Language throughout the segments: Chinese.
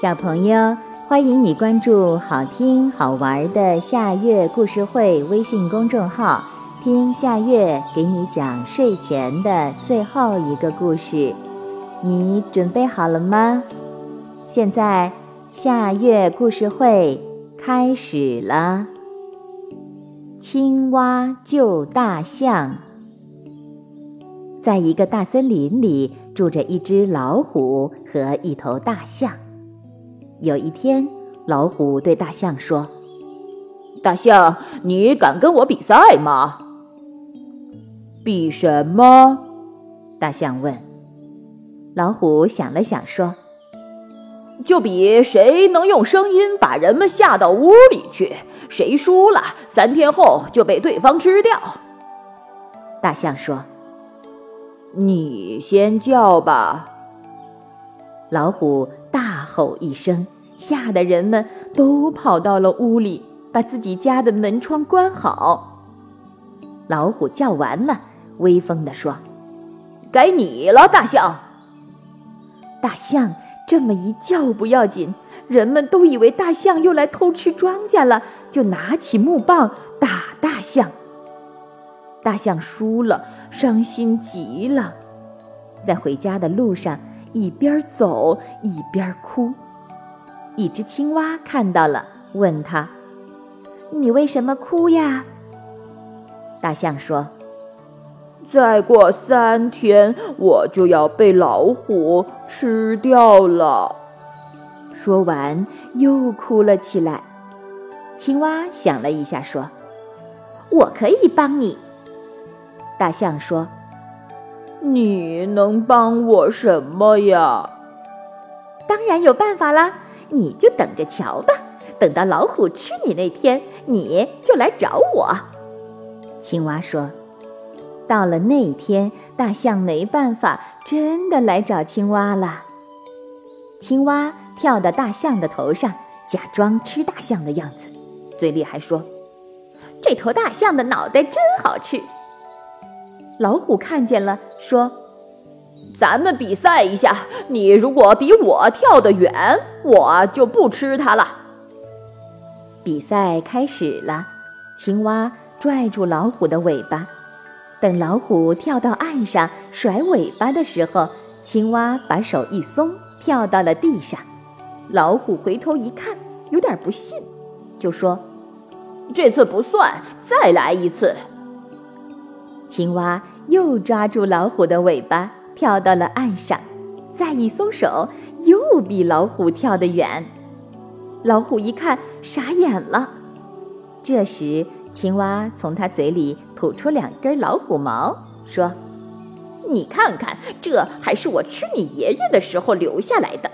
小朋友，欢迎你关注好听好玩的夏月故事会微信公众号，听夏月给你讲睡前的最后一个故事。你准备好了吗？现在夏月故事会开始了。青蛙救大象。在一个大森林里，住着一只老虎和一头大象。有一天，老虎对大象说：“大象，你敢跟我比赛吗？”“比什么？”大象问。老虎想了想说：“就比谁能用声音把人们吓到屋里去，谁输了，三天后就被对方吃掉。”大象说：“你先叫吧。”老虎吼一声，吓得人们都跑到了屋里，把自己家的门窗关好。老虎叫完了，威风地说：“该你了，大象。”大象这么一叫不要紧，人们都以为大象又来偷吃庄稼了，就拿起木棒打大象。大象输了，伤心极了，在回家的路上。一边走一边哭，一只青蛙看到了，问他：“你为什么哭呀？”大象说：“再过三天，我就要被老虎吃掉了。”说完又哭了起来。青蛙想了一下，说：“我可以帮你。”大象说。你能帮我什么呀？当然有办法啦！你就等着瞧吧，等到老虎吃你那天，你就来找我。青蛙说：“到了那天，大象没办法，真的来找青蛙了。青蛙跳到大象的头上，假装吃大象的样子，嘴里还说：‘这头大象的脑袋真好吃。’”老虎看见了，说：“咱们比赛一下，你如果比我跳得远，我就不吃它了。”比赛开始了，青蛙拽住老虎的尾巴，等老虎跳到岸上甩尾巴的时候，青蛙把手一松，跳到了地上。老虎回头一看，有点不信，就说：“这次不算，再来一次。”青蛙又抓住老虎的尾巴，跳到了岸上，再一松手，又比老虎跳得远。老虎一看，傻眼了。这时，青蛙从它嘴里吐出两根老虎毛，说：“你看看，这还是我吃你爷爷的时候留下来的。”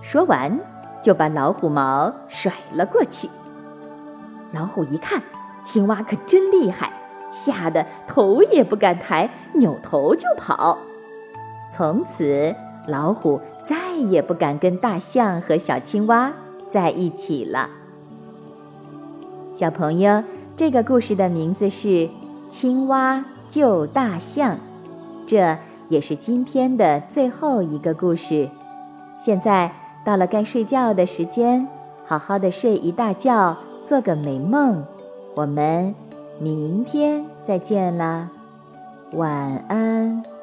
说完，就把老虎毛甩了过去。老虎一看，青蛙可真厉害。吓得头也不敢抬，扭头就跑。从此，老虎再也不敢跟大象和小青蛙在一起了。小朋友，这个故事的名字是《青蛙救大象》，这也是今天的最后一个故事。现在到了该睡觉的时间，好好的睡一大觉，做个美梦。我们。明天再见啦，晚安。